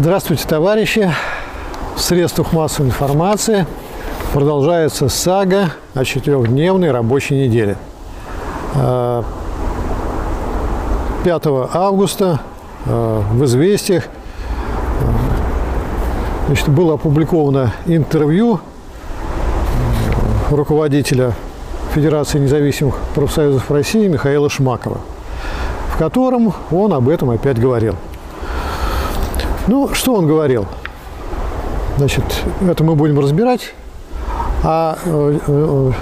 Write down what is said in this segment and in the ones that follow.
Здравствуйте, товарищи! В средствах массовой информации продолжается сага о четырехдневной рабочей неделе. 5 августа э, в «Известиях» э, значит, было опубликовано интервью э, руководителя Федерации независимых профсоюзов России Михаила Шмакова, в котором он об этом опять говорил. Ну, что он говорил? Значит, это мы будем разбирать. А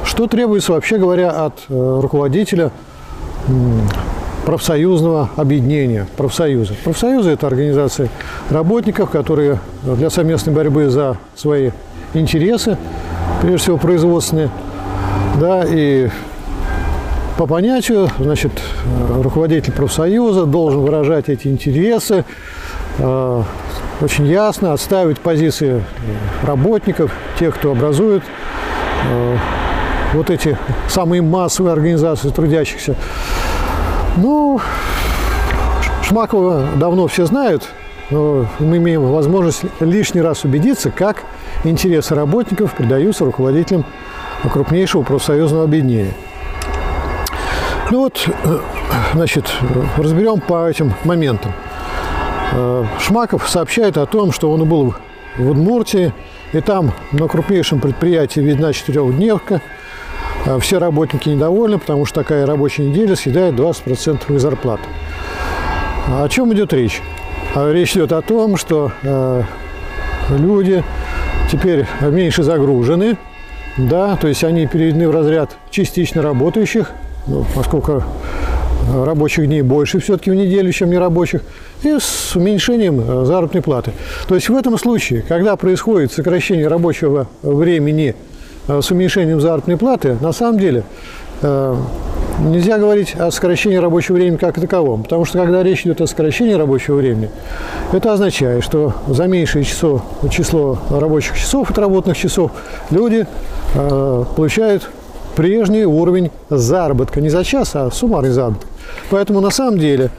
что требуется, вообще говоря, от руководителя профсоюзного объединения, профсоюза. Профсоюзы – это организации работников, которые для совместной борьбы за свои интересы, прежде всего производственные, да, и по понятию, значит, руководитель профсоюза должен выражать эти интересы, э, очень ясно отставить позиции работников, тех, кто образует э, вот эти самые массовые организации трудящихся, ну, Шмакова давно все знают, но мы имеем возможность лишний раз убедиться, как интересы работников придаются руководителям крупнейшего профсоюзного объединения. Ну вот, значит, разберем по этим моментам. Шмаков сообщает о том, что он был в Удмуртии, и там на крупнейшем предприятии видна четырехдневка – а все работники недовольны, потому что такая рабочая неделя съедает 20% их зарплаты. А о чем идет речь? А речь идет о том, что э, люди теперь меньше загружены, да, то есть они переведены в разряд частично работающих, ну, поскольку рабочих дней больше все-таки в неделю, чем нерабочих, и с уменьшением э, заработной платы. То есть в этом случае, когда происходит сокращение рабочего времени Э, с уменьшением заработной платы, на самом деле э, нельзя говорить о сокращении рабочего времени как таковом. Потому что когда речь идет о сокращении рабочего времени, это означает, что за меньшее число, число рабочих часов, отработанных часов, люди получают прежний уровень заработка. Не за час, а суммарный заработок. Поэтому на самом деле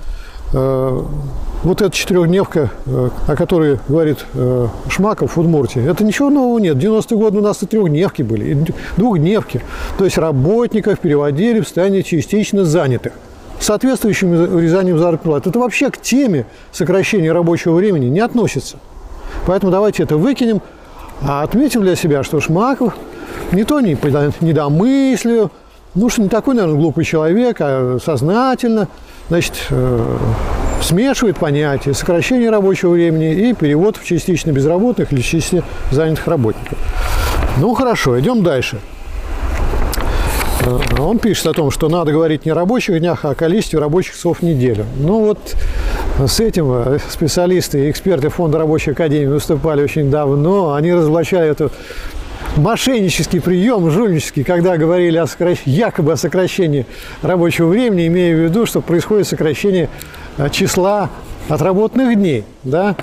вот эта четырехдневка, э, о которой говорит э, Шмаков в Удмуртии, это ничего нового нет. В 90-е годы у нас и трехдневки были, и двухдневки. То есть работников переводили в состояние частично занятых соответствующим урезанием заработной платы. Это вообще к теме сокращения рабочего времени не относится. Поэтому давайте это выкинем, а отметим для себя, что Шмаков не то не недомыслию, ну что не такой, наверное, глупый человек, а сознательно, значит, э, смешивает понятия сокращение рабочего времени и перевод в частично безработных или частично занятых работников. Ну хорошо, идем дальше. Э, он пишет о том, что надо говорить не о рабочих днях, а о количестве рабочих часов в неделю. Ну вот с этим э, специалисты и эксперты Фонда рабочей академии выступали очень давно. Они разоблачали эту мошеннический прием, жульнический, когда говорили о сокращ... якобы о сокращении рабочего времени, имея в виду, что происходит сокращение э, числа отработанных дней, да,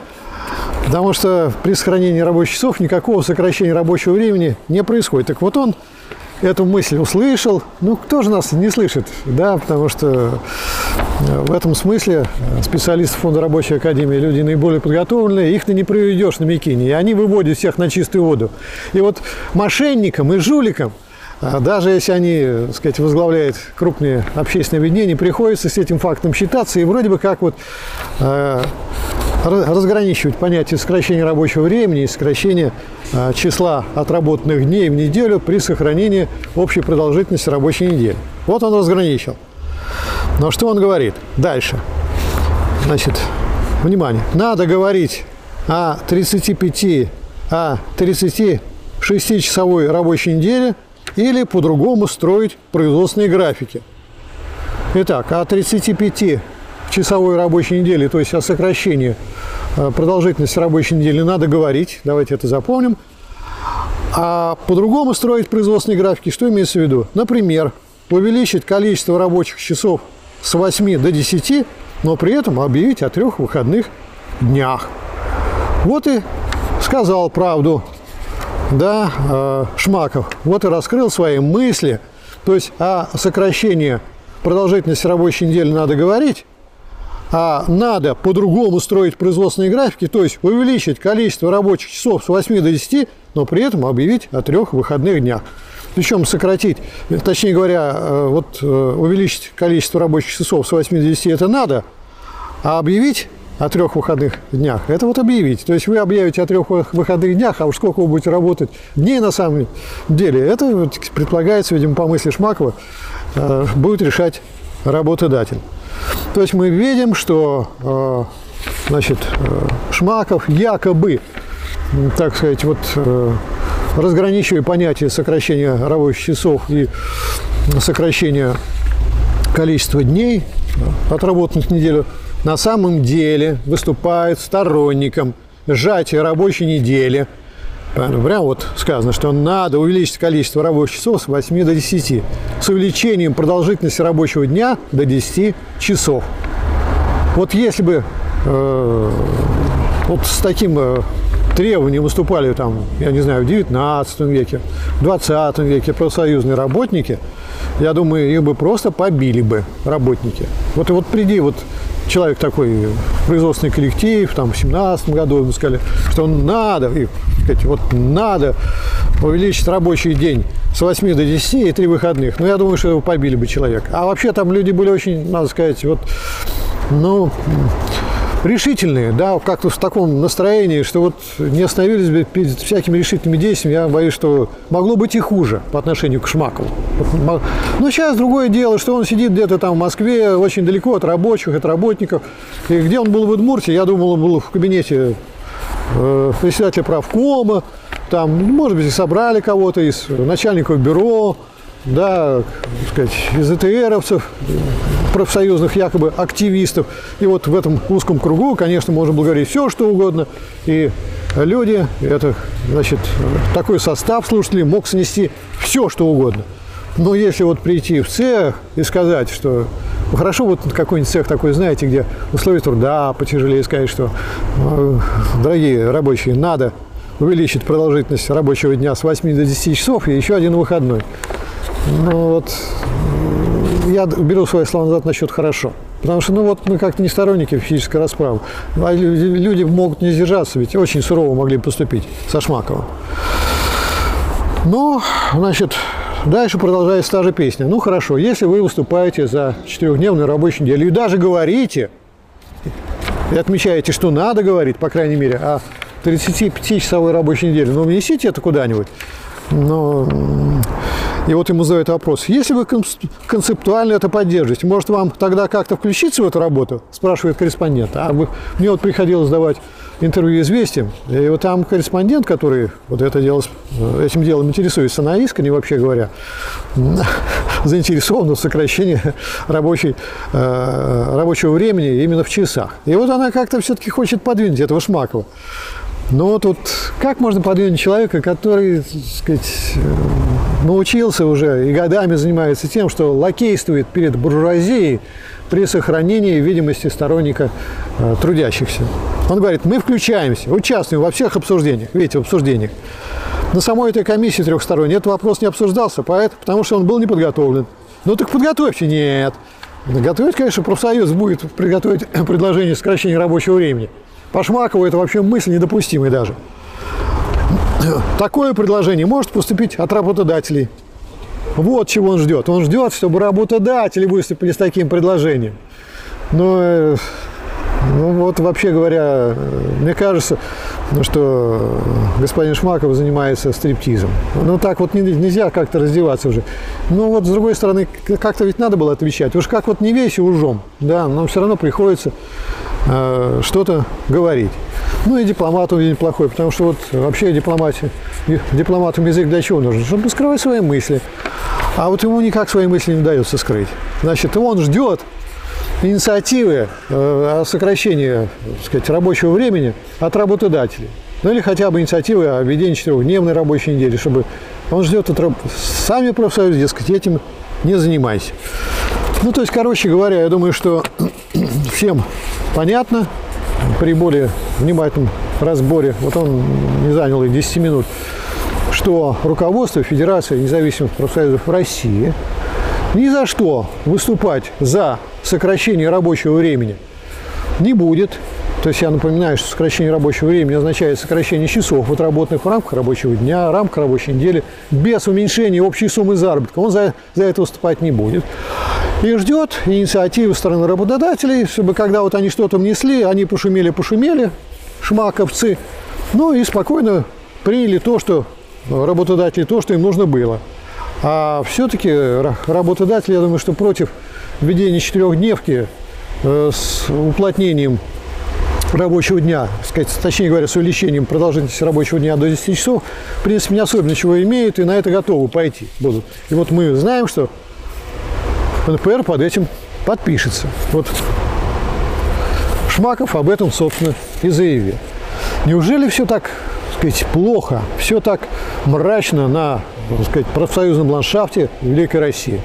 потому что при сохранении рабочих часов никакого сокращения рабочего времени не происходит. Так вот он эту мысль услышал. Ну, кто же нас не слышит, да, потому что э, в этом смысле э, специалисты Фонда рабочей академии люди наиболее подготовленные, их ты не приведешь на Микине, и они выводят всех на чистую воду. И вот мошенникам и жуликам э, даже если они, так сказать, возглавляют крупные общественные объединения, приходится с этим фактом считаться и вроде бы как вот разграничивать понятие сокращения рабочего времени и сокращения а, числа отработанных дней в неделю при сохранении общей продолжительности рабочей недели. Вот он разграничил. Но что он говорит? Дальше. Значит, внимание. Надо говорить о 35, о 36-часовой рабочей неделе или по-другому строить производственные графики. Итак, о 35 часовой рабочей недели, то есть о сокращении э, продолжительности рабочей недели, надо говорить, давайте это запомним. А по-другому строить производственные графики, что имеется в виду? Например, увеличить количество рабочих часов с 8 до 10, но при этом объявить о трех выходных днях. Вот и сказал правду, да, э, Шмаков. Вот и раскрыл свои мысли. То есть о сокращении продолжительности рабочей недели надо говорить, а надо по-другому строить производственные графики, то есть увеличить количество рабочих часов с 8 до 10, но при этом объявить о трех выходных днях. Причем сократить, точнее говоря, э, вот э, увеличить количество рабочих часов с 8 до 10 это надо, а объявить о трех выходных днях. Это вот объявить. То есть вы объявите о трех выходных днях, а уж сколько вы будете работать дней на самом деле, это предполагается, видимо, по мысли Шмакова, э, будет решать работодатель. То есть мы видим, что э, значит, э, Шмаков якобы, так сказать, вот разграничивая понятие сокращения рабочих часов и сокращения количества дней, отработанных неделю, на самом деле выступает сторонником сжатия рабочей недели. Прямо вот сказано, что надо увеличить количество рабочих часов с 8 до 10 с увеличением продолжительности рабочего дня до 10 часов. Вот если бы э, вот с таким э, требованием выступали там, я не знаю, в 19 веке, в 20 веке профсоюзные работники, я думаю, их бы просто побили бы работники. Вот и вот приди вот человек такой, производственный коллектив, там, в 17 году ему сказали, что надо, и, сказать, вот надо увеличить рабочий день с 8 до 10 и 3 выходных. Ну, я думаю, что его побили бы человек. А вообще там люди были очень, надо сказать, вот, ну, решительные, да, как-то в таком настроении, что вот не остановились бы перед всякими решительными действиями, я боюсь, что могло быть и хуже по отношению к Шмакову. Но сейчас другое дело, что он сидит где-то там в Москве, очень далеко от рабочих, от работников. И где он был в Удмуртии, я думал, он был в кабинете э, председателя правкома, там, может быть, собрали кого-то из начальников бюро, да, сказать, из ЭТРовцев, профсоюзных якобы активистов. И вот в этом узком кругу, конечно, можно было говорить все, что угодно. И люди, это, значит, такой состав слушателей мог снести все, что угодно. Но если вот прийти в цех и сказать, что ну, хорошо, вот какой-нибудь цех такой, знаете, где условия труда потяжелее, сказать, что, э, дорогие рабочие, надо увеличить продолжительность рабочего дня с 8 до 10 часов и еще один выходной. Ну вот, я беру свои слова назад насчет хорошо. Потому что, ну вот, мы как-то не сторонники физической расправы. А люди могут не сдержаться, ведь очень сурово могли поступить со Шмаковым. Ну, значит, дальше продолжается та же песня. Ну, хорошо, если вы выступаете за четырехдневную рабочую неделю и даже говорите, и отмечаете, что надо говорить, по крайней мере, о 35-часовой рабочей неделе, ну, внесите это куда-нибудь. Но и вот ему задают вопрос, если вы концептуально это поддерживаете, может вам тогда как-то включиться в эту работу? Спрашивает корреспондент. А вы, мне вот приходилось давать интервью «Известиям», и вот там корреспондент, который вот это дело, этим делом интересуется на искренне, вообще говоря, заинтересован в сокращении рабочей, э, рабочего времени именно в часах. И вот она как-то все-таки хочет подвинуть этого Шмакова. Но тут как можно подвинуть человека, который, так сказать, э, научился уже и годами занимается тем, что лакействует перед буржуазией при сохранении видимости сторонника э, трудящихся. Он говорит, мы включаемся, участвуем во всех обсуждениях, видите, в обсуждениях. На самой этой комиссии трехсторонней этот вопрос не обсуждался, поэтому, потому что он был не подготовлен. Ну так подготовьте, нет. Готовить, конечно, профсоюз будет приготовить предложение сокращения рабочего времени. По Шмакову это вообще мысль недопустимая даже. Такое предложение может поступить от работодателей. Вот чего он ждет. Он ждет, чтобы работодатели выступили с таким предложением. Но э, ну вот, вообще говоря, мне кажется, что господин Шмаков занимается стриптизом. Ну так вот нельзя как-то раздеваться уже. Ну вот с другой стороны, как-то ведь надо было отвечать. Уж как вот не весь ужом, да, нам все равно приходится э, что-то говорить. Ну и дипломату неплохой, потому что вот вообще дипломатия, дипломатам язык для чего нужен? Чтобы скрывать свои мысли. А вот ему никак свои мысли не удается скрыть. Значит, он ждет, инициативы э, о сокращении так сказать, рабочего времени от работодателей. Ну или хотя бы инициативы о введении четырехдневной рабочей недели, чтобы он ждет от сами профсоюзы, дескать, этим не занимайся. Ну, то есть, короче говоря, я думаю, что всем понятно при более внимательном разборе, вот он не занял и 10 минут, что руководство Федерации независимых профсоюзов России ни за что выступать за сокращение рабочего времени не будет. То есть я напоминаю, что сокращение рабочего времени означает сокращение часов, отработанных в рамках рабочего дня, рамках рабочей недели, без уменьшения общей суммы заработка. Он за, за это выступать не будет. И ждет инициативы стороны работодателей, чтобы когда вот они что-то внесли, они пошумели-пошумели, шмаковцы, ну и спокойно приняли то, что работодатели, то, что им нужно было. А все-таки работодатели, я думаю, что против введения четырехдневки э, с уплотнением рабочего дня, сказать, точнее говоря, с увеличением продолжительности рабочего дня до 10 часов, в принципе, не особенно чего имеют, и на это готовы пойти будут. И вот мы знаем, что НПР под этим подпишется. Вот Шмаков об этом, собственно, и заявил. Неужели все так сказать, плохо, все так мрачно на так сказать, профсоюзном ландшафте Великой России?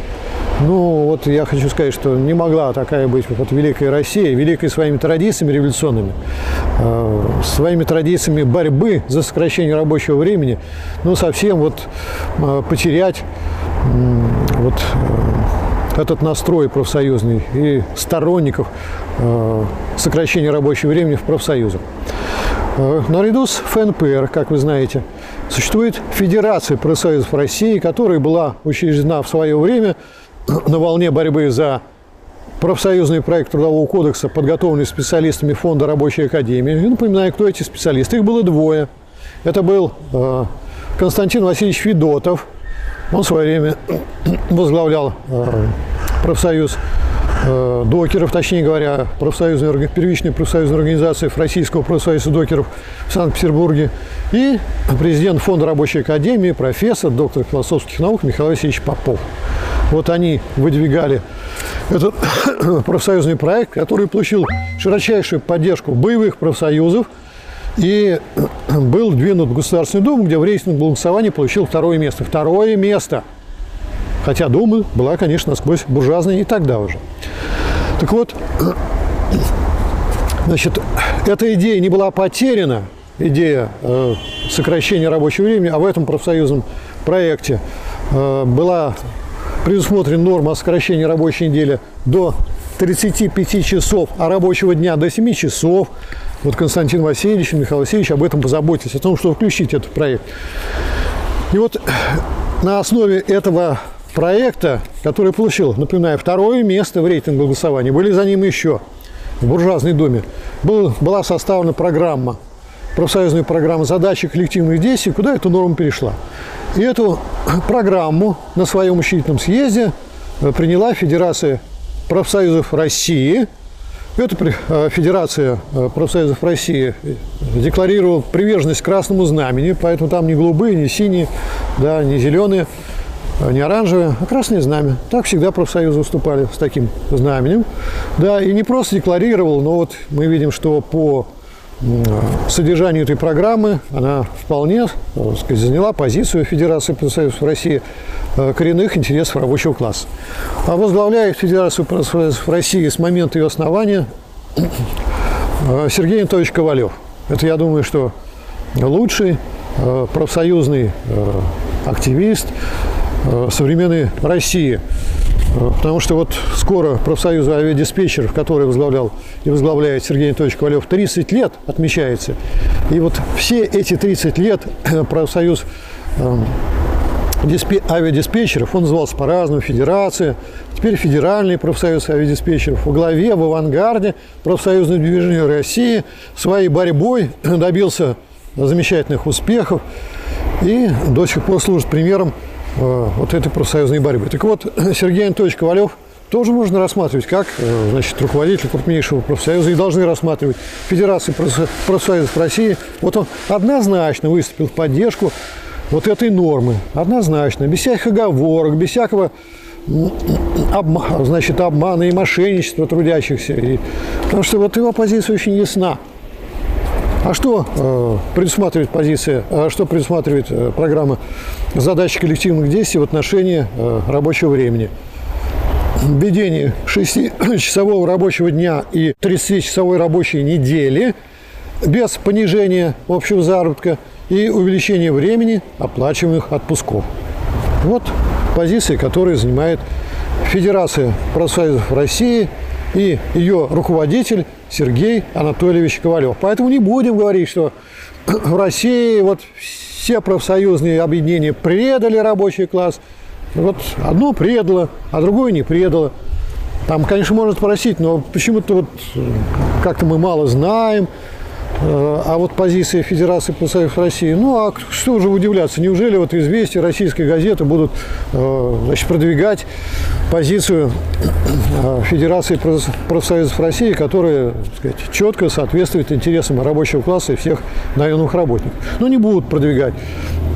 Ну, вот я хочу сказать, что не могла такая быть вот Великая Россия, великой своими традициями революционными, э, своими традициями борьбы за сокращение рабочего времени, ну, совсем вот э, потерять э, вот э, этот настрой профсоюзный и сторонников э, сокращения рабочего времени в профсоюзах. Э, наряду с ФНПР, как вы знаете, существует Федерация профсоюзов России, которая была учреждена в свое время на волне борьбы за профсоюзный проект Трудового кодекса, подготовленный специалистами Фонда рабочей академии. И напоминаю, кто эти специалисты. Их было двое. Это был э, Константин Васильевич Федотов. Он в свое время возглавлял э, профсоюз э, докеров, точнее говоря, профсоюзной, первичной профсоюзной организации Российского профсоюза докеров в Санкт-Петербурге. И президент Фонда рабочей академии, профессор, доктор философских наук Михаил Васильевич Попов. Вот они выдвигали этот профсоюзный проект, который получил широчайшую поддержку боевых профсоюзов и был двинут в Государственную Думу, где в рейтинге голосования получил второе место. Второе место! Хотя Дума была, конечно, насквозь буржуазная и тогда уже. Так вот, значит, эта идея не была потеряна, идея э, сокращения рабочего времени, а в этом профсоюзном проекте э, была предусмотрена норма сокращения рабочей недели до 35 часов, а рабочего дня до 7 часов. Вот Константин Васильевич Михаил Васильевич об этом позаботились, о том, чтобы включить этот проект. И вот на основе этого проекта, который получил, напоминаю, второе место в рейтинге голосования, были за ним еще в буржуазной доме, был, была составлена программа, профсоюзная программа задачи коллективных действий, куда эта норма перешла. И эту программу на своем учительном съезде э, приняла Федерация профсоюзов России. Эта э, Федерация э, профсоюзов России декларировала приверженность красному знамени, поэтому там не голубые, не синие, да, не зеленые, не оранжевые, а красное знамя. Так всегда профсоюзы выступали с таким знаменем. Да, и не просто декларировал, но вот мы видим, что по содержанию этой программы она вполне сказать, заняла позицию Федерации профсоюзов России э, коренных интересов рабочего класса. А возглавляет Федерацию профсоюзов России с момента ее основания э, Сергей Анатольевич Ковалев. Это, я думаю, что лучший э, профсоюзный активист современной России. Потому что вот скоро профсоюза авиадиспетчеров, который возглавлял и возглавляет Сергей Анатольевич Ковалев, 30 лет отмечается. И вот все эти 30 лет профсоюз эм, авиадиспетчеров, он назывался по-разному, федерация, теперь федеральный профсоюз авиадиспетчеров, во главе, в авангарде профсоюзного движения России своей борьбой добился замечательных успехов и до сих пор служит примером Э, вот этой профсоюзной борьбы. Так вот, Сергей Анатольевич Ковалев тоже можно рассматривать как э, значит, руководитель крупнейшего профсоюза и должны рассматривать Федерации профсоюзов России. Вот он однозначно выступил в поддержку вот этой нормы. Однозначно. Без всяких оговорок, без всякого обмана, значит, обмана и мошенничества трудящихся. И, потому что вот его позиция очень ясна. А что э, предусматривает позиция, а что предусматривает э, программа задач коллективных действий в отношении э, рабочего времени? Введение 6-часового рабочего дня и 30-часовой рабочей недели без понижения общего заработка и увеличения времени оплачиваемых отпусков. Вот позиции, которые занимает Федерация профсоюзов России и ее руководитель Сергей Анатольевич Ковалев. Поэтому не будем говорить, что в России вот все профсоюзные объединения предали рабочий класс. Вот одно предало, а другое не предало. Там, конечно, можно спросить, но почему-то вот как-то мы мало знаем, а вот позиция Федерации профсоюзов России, ну а что уже удивляться, неужели вот известия российской газеты будут э, значит, продвигать позицию э, Федерации профсоюзов России, которая так сказать, четко соответствует интересам рабочего класса и всех наемных работников. Ну не будут продвигать.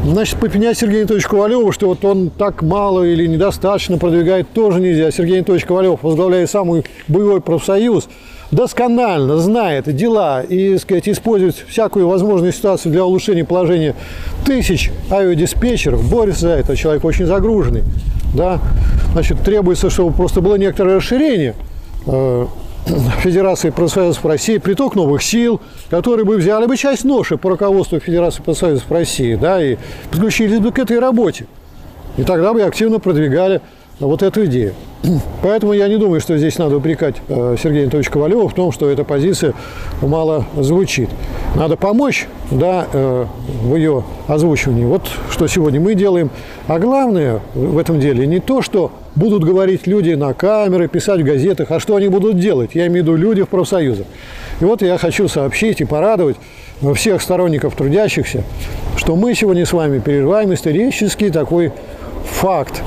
Значит, попенять Сергея Анатольевича Ковалева, что вот он так мало или недостаточно продвигает, тоже нельзя. Сергей Анатольевич Ковалев возглавляет самый боевой профсоюз – досконально знает дела и сказать, использует всякую возможную ситуацию для улучшения положения тысяч авиадиспетчеров, борется за это, человек очень загруженный. Да? Значит, требуется, чтобы просто было некоторое расширение э, Федерации профсоюзов России, приток новых сил, которые бы взяли бы часть ноши по руководству Федерации профсоюзов России, да, и подключились бы к этой работе. И тогда бы активно продвигали вот эту идею. Поэтому я не думаю, что здесь надо упрекать э, Сергея Анатольевича Ковалева в том, что эта позиция мало звучит. Надо помочь да, э, в ее озвучивании. Вот что сегодня мы делаем. А главное в этом деле не то, что будут говорить люди на камеры, писать в газетах, а что они будут делать. Я имею в виду люди в профсоюзах. И вот я хочу сообщить и порадовать всех сторонников трудящихся, что мы сегодня с вами переживаем исторический такой факт,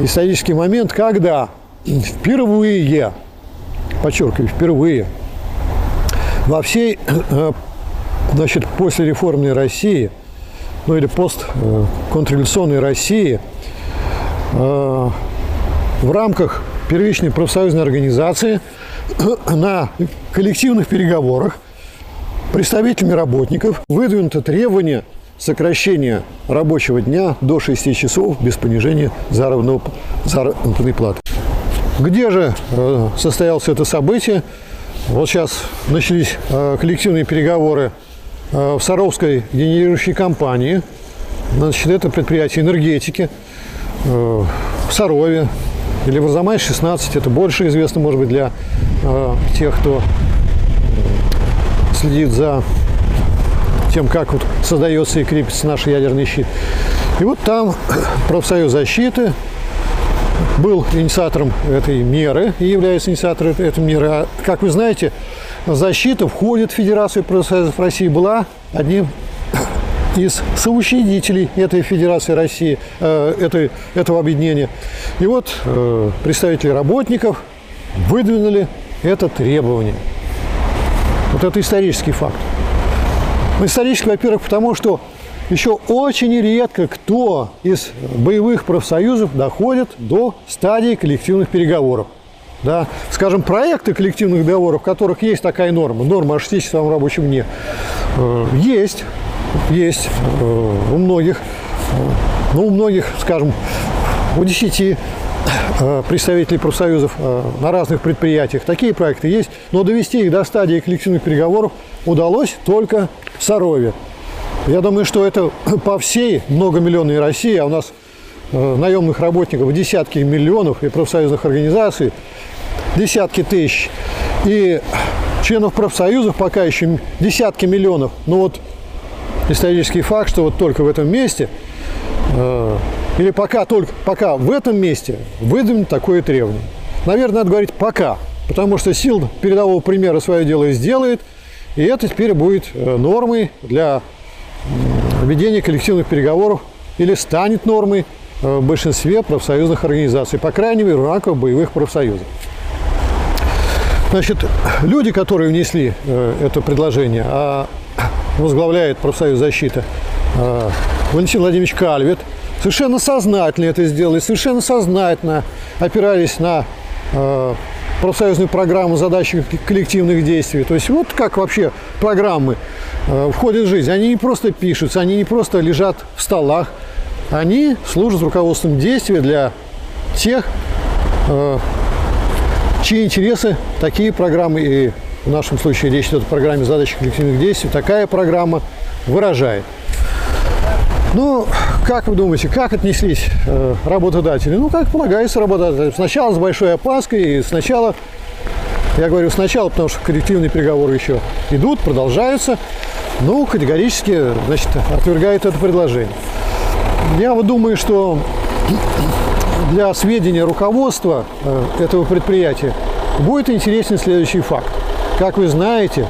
исторический момент, когда впервые, подчеркиваю, впервые во всей э, значит, послереформной России, ну или постконтрреволюционной России, э, в рамках первичной профсоюзной организации на коллективных переговорах представителями работников выдвинуто требование сокращения рабочего дня до 6 часов без понижения заработной платы. Где же э, состоялось это событие? Вот сейчас начались э, коллективные переговоры э, в Саровской генерирующей компании. Значит, это предприятие энергетики в Сарове или в Арзамай-16. Это больше известно, может быть, для тех, кто следит за тем, как вот создается и крепится наш ядерный щит. И вот там профсоюз защиты был инициатором этой меры и является инициатором этой меры. А, как вы знаете, защита входит в Федерацию профсоюзов России, была одним из соучредителей этой Федерации России, э, этой, этого объединения. И вот э, представители работников выдвинули это требование. Вот это исторический факт. Исторически, во-первых, потому что еще очень редко кто из боевых профсоюзов доходит до стадии коллективных переговоров. Да, скажем, проекты коллективных договоров, в которых есть такая норма, норма о 6-часовом рабочем дне, э, есть, есть э, у многих, э, ну, у многих, скажем, у 10 представителей профсоюзов на разных предприятиях. Такие проекты есть, но довести их до стадии коллективных переговоров удалось только Сарове. Я думаю, что это по всей многомиллионной России, а у нас э, наемных работников десятки миллионов и профсоюзных организаций десятки тысяч. И членов профсоюзов пока еще десятки миллионов. Но вот исторический факт, что вот только в этом месте, э, или пока только пока в этом месте выдвинут такое требование. Наверное, надо говорить пока, потому что сил передового примера свое дело сделает, и это теперь будет э, нормой для ведение коллективных переговоров или станет нормой э, в большинстве профсоюзных организаций, по крайней мере, в рамках боевых профсоюзов. Значит, люди, которые внесли э, это предложение, а возглавляет профсоюз защиты э, Валентин Владимирович Кальвит, совершенно сознательно это сделали, совершенно сознательно опирались на профсоюзную программу задачи коллективных действий. То есть вот как вообще программы э, входят в жизнь. Они не просто пишутся, они не просто лежат в столах, они служат руководством действия для тех, э, чьи интересы такие программы, и в нашем случае речь идет о программе задачи коллективных действий, такая программа выражает. Ну, как вы думаете, как отнеслись э, работодатели? Ну, как полагается работодателям. Сначала с большой опаской, и сначала Я говорю сначала, потому что коллективные переговоры еще идут, продолжаются. Ну, категорически, значит, отвергает это предложение. Я вот думаю, что для сведения руководства э, этого предприятия будет интересен следующий факт. Как вы знаете,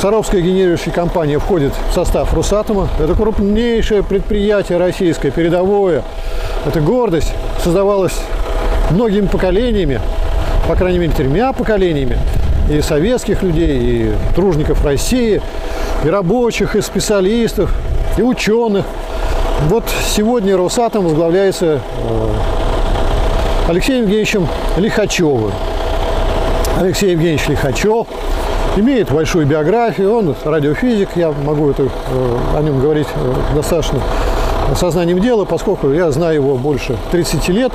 Саровская генерирующая компания входит в состав Росатома. Это крупнейшее предприятие российское, передовое. Это гордость. Создавалось многими поколениями, по крайней мере, тремя поколениями. И советских людей, и тружников России, и рабочих, и специалистов, и ученых. Вот сегодня Росатом возглавляется э, Алексеем Евгеньевичем Лихачевым. Алексей Евгеньевич Лихачев имеет большую биографию, он радиофизик, я могу это, э, о нем говорить э, достаточно сознанием дела, поскольку я знаю его больше 30 лет.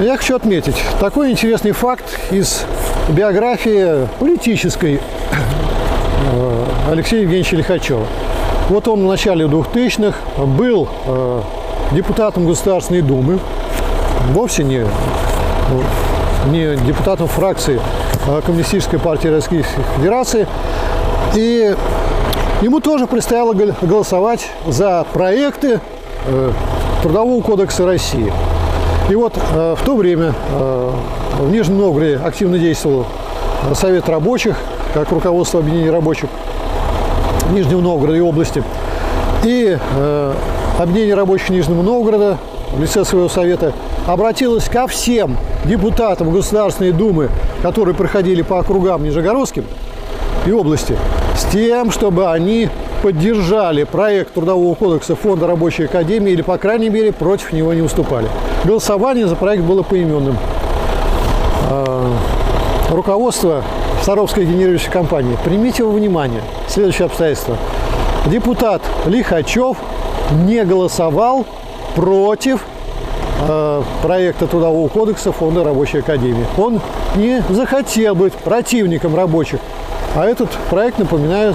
Я хочу отметить такой интересный факт из биографии политической Алексея Евгеньевича Лихачева. Вот он в начале 2000-х был э, депутатом Государственной Думы, вовсе не, не депутатом фракции Коммунистической партии Российской Федерации. И ему тоже предстояло голосовать за проекты э, Трудового кодекса России. И вот э, в то время э, в Нижнем Новгороде активно действовал Совет рабочих, как руководство объединения рабочих – Нижнего Новгорода и области. И э, объединение рабочих Нижнего Новгорода в лице своего совета обратилось ко всем депутатам Государственной Думы, которые проходили по округам Нижегородским и области, с тем, чтобы они поддержали проект Трудового кодекса Фонда Рабочей Академии или, по крайней мере, против него не уступали. Голосование за проект было поименным. А, руководство Саровской генерирующей компании. Примите во внимание следующее обстоятельство. Депутат Лихачев не голосовал против э, проекта Трудового кодекса Фонда Рабочей Академии. Он не захотел быть противником рабочих. А этот проект, напоминаю,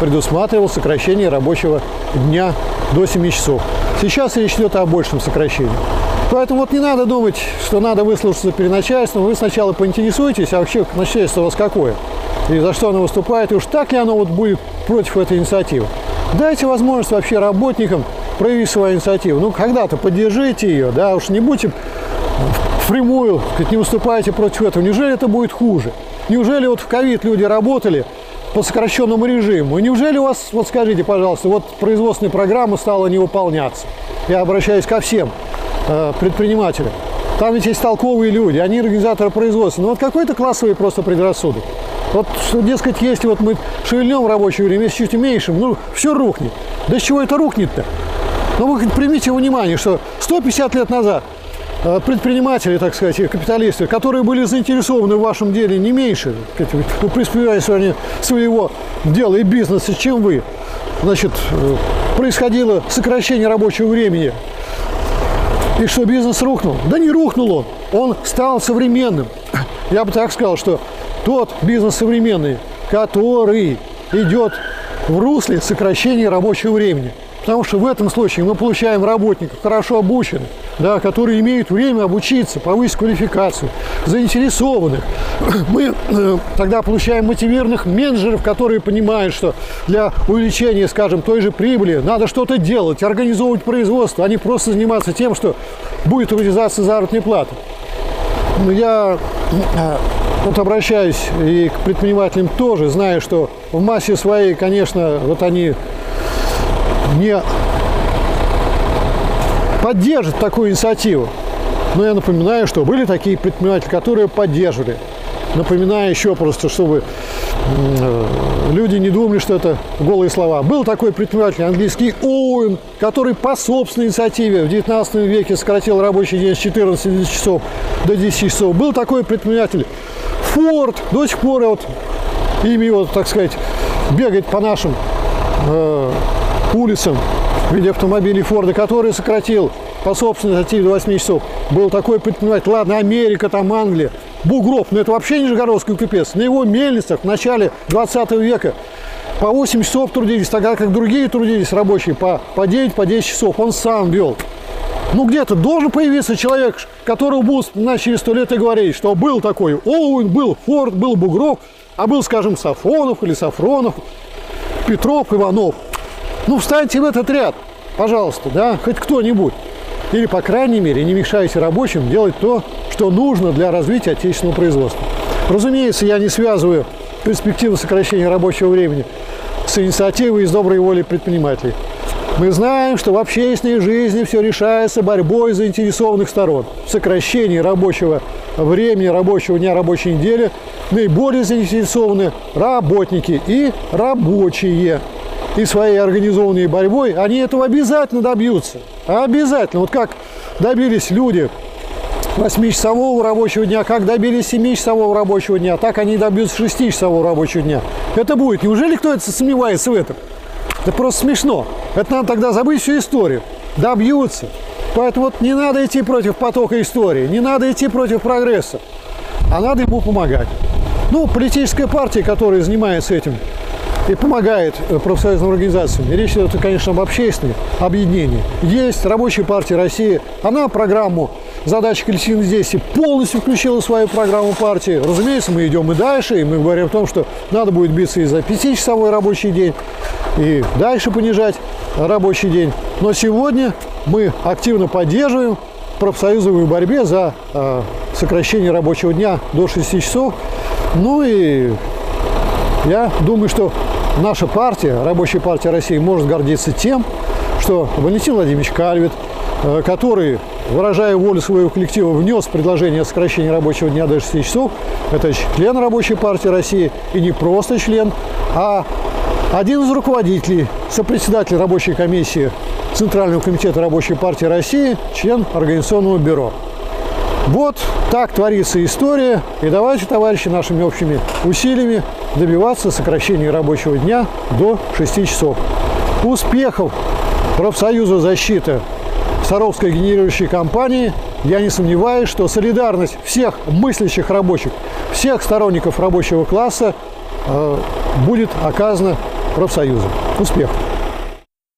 предусматривал сокращение рабочего дня до 7 часов. Сейчас речь идет о большем сокращении. Поэтому вот не надо думать, что надо выслушаться перед начальством. Вы сначала поинтересуйтесь, а вообще начальство у вас какое? И за что оно выступает, и уж так ли оно вот будет против этой инициативы. Дайте возможность вообще работникам проявить свою инициативу. Ну, когда-то поддержите ее, да, уж не будьте впрямую, как не выступаете против этого. Неужели это будет хуже? Неужели вот в ковид люди работали по сокращенному режиму? И неужели у вас, вот скажите, пожалуйста, вот производственная программа стала не выполняться? Я обращаюсь ко всем. Э, предпринимателя. Там ведь есть толковые люди, они организаторы производства. Ну вот какой-то классовый просто предрассудок. Вот, что, дескать, если вот мы шевельнем рабочее время, если чуть меньшим, ну, все рухнет. Да с чего это рухнет-то? Ну, вы примите внимание, что 150 лет назад э, предприниматели, так сказать, капиталисты, которые были заинтересованы в вашем деле не меньше, ну, при своего дела и бизнеса, чем вы, значит, э, происходило сокращение рабочего времени и что, бизнес рухнул? Да не рухнул он. Он стал современным. Я бы так сказал, что тот бизнес современный, который идет в русле сокращения рабочего времени – Потому что в этом случае мы получаем работников хорошо обученных, да, которые имеют время обучиться, повысить квалификацию, заинтересованных. Мы э, тогда получаем мотивированных менеджеров, которые понимают, что для увеличения, скажем, той же прибыли надо что-то делать, организовывать производство, а не просто заниматься тем, что будет утилизация заработной платы. Я э, вот обращаюсь и к предпринимателям тоже, знаю, что в массе своей, конечно, вот они не поддержит такую инициативу. Но я напоминаю, что были такие предприниматели, которые поддерживали. Напоминаю еще просто, чтобы люди не думали, что это голые слова. Был такой предприниматель английский Оуэн, который по собственной инициативе в 19 веке сократил рабочий день с 14 часов до 10 часов. Был такой предприниматель Форд, до сих пор вот имя его, так сказать, бегает по нашим э, улицам в виде автомобилей Форда, который сократил по собственной инициативе до 8 часов. Был такой предприниматель, ладно, Америка, там Англия, Бугров, но это вообще Нижегородский купец. На его мельницах в начале 20 века по 8 часов трудились, тогда как другие трудились рабочие по, по 9, по 10 часов. Он сам вел Ну, где-то должен появиться человек, которого будут на через сто лет и говорить, что был такой Оуэн, был Форд, был Бугров, а был, скажем, Сафонов или Сафронов, Петров, Иванов. Ну, встаньте в этот ряд, пожалуйста, да, хоть кто-нибудь. Или, по крайней мере, не мешайте рабочим делать то, что нужно для развития отечественного производства. Разумеется, я не связываю перспективы сокращения рабочего времени с инициативой из доброй воли предпринимателей. Мы знаем, что в общественной жизни все решается борьбой заинтересованных сторон. В сокращении рабочего времени, рабочего дня, рабочей недели наиболее заинтересованы работники и рабочие. И своей организованной борьбой они этого обязательно добьются. Обязательно. Вот как добились люди 8-часового рабочего дня, как добились 7-часового рабочего дня, так они добьются 6-часового рабочего дня. Это будет. Неужели кто-то сомневается в этом? Это просто смешно. Это надо тогда забыть всю историю. Добьются. Поэтому вот не надо идти против потока истории, не надо идти против прогресса, а надо ему помогать. Ну, политическая партия, которая занимается этим и помогает э, профсоюзным организациям, речь идет, конечно, об общественном объединении. Есть Рабочая партия России, она программу задачи коллективной действия полностью включила в свою программу партии. Разумеется, мы идем и дальше, и мы говорим о том, что надо будет биться и за пятичасовой рабочий день, и дальше понижать рабочий день. Но сегодня мы активно поддерживаем профсоюзовую борьбе за э, сокращение рабочего дня до 6 часов. Ну и я думаю, что наша партия, Рабочая партия России, может гордиться тем, что Валентин Владимирович Кальвит, э, который, выражая волю своего коллектива, внес предложение о сокращении рабочего дня до 6 часов, это член Рабочей партии России, и не просто член, а один из руководителей, сопредседатель рабочей комиссии Центрального комитета Рабочей партии России, член Организационного бюро. Вот так творится история. И давайте, товарищи, нашими общими усилиями добиваться сокращения рабочего дня до 6 часов. Успехов профсоюза защиты Саровской генерирующей компании я не сомневаюсь, что солидарность всех мыслящих рабочих, всех сторонников рабочего класса э, будет оказана профсоюзом. Успехов!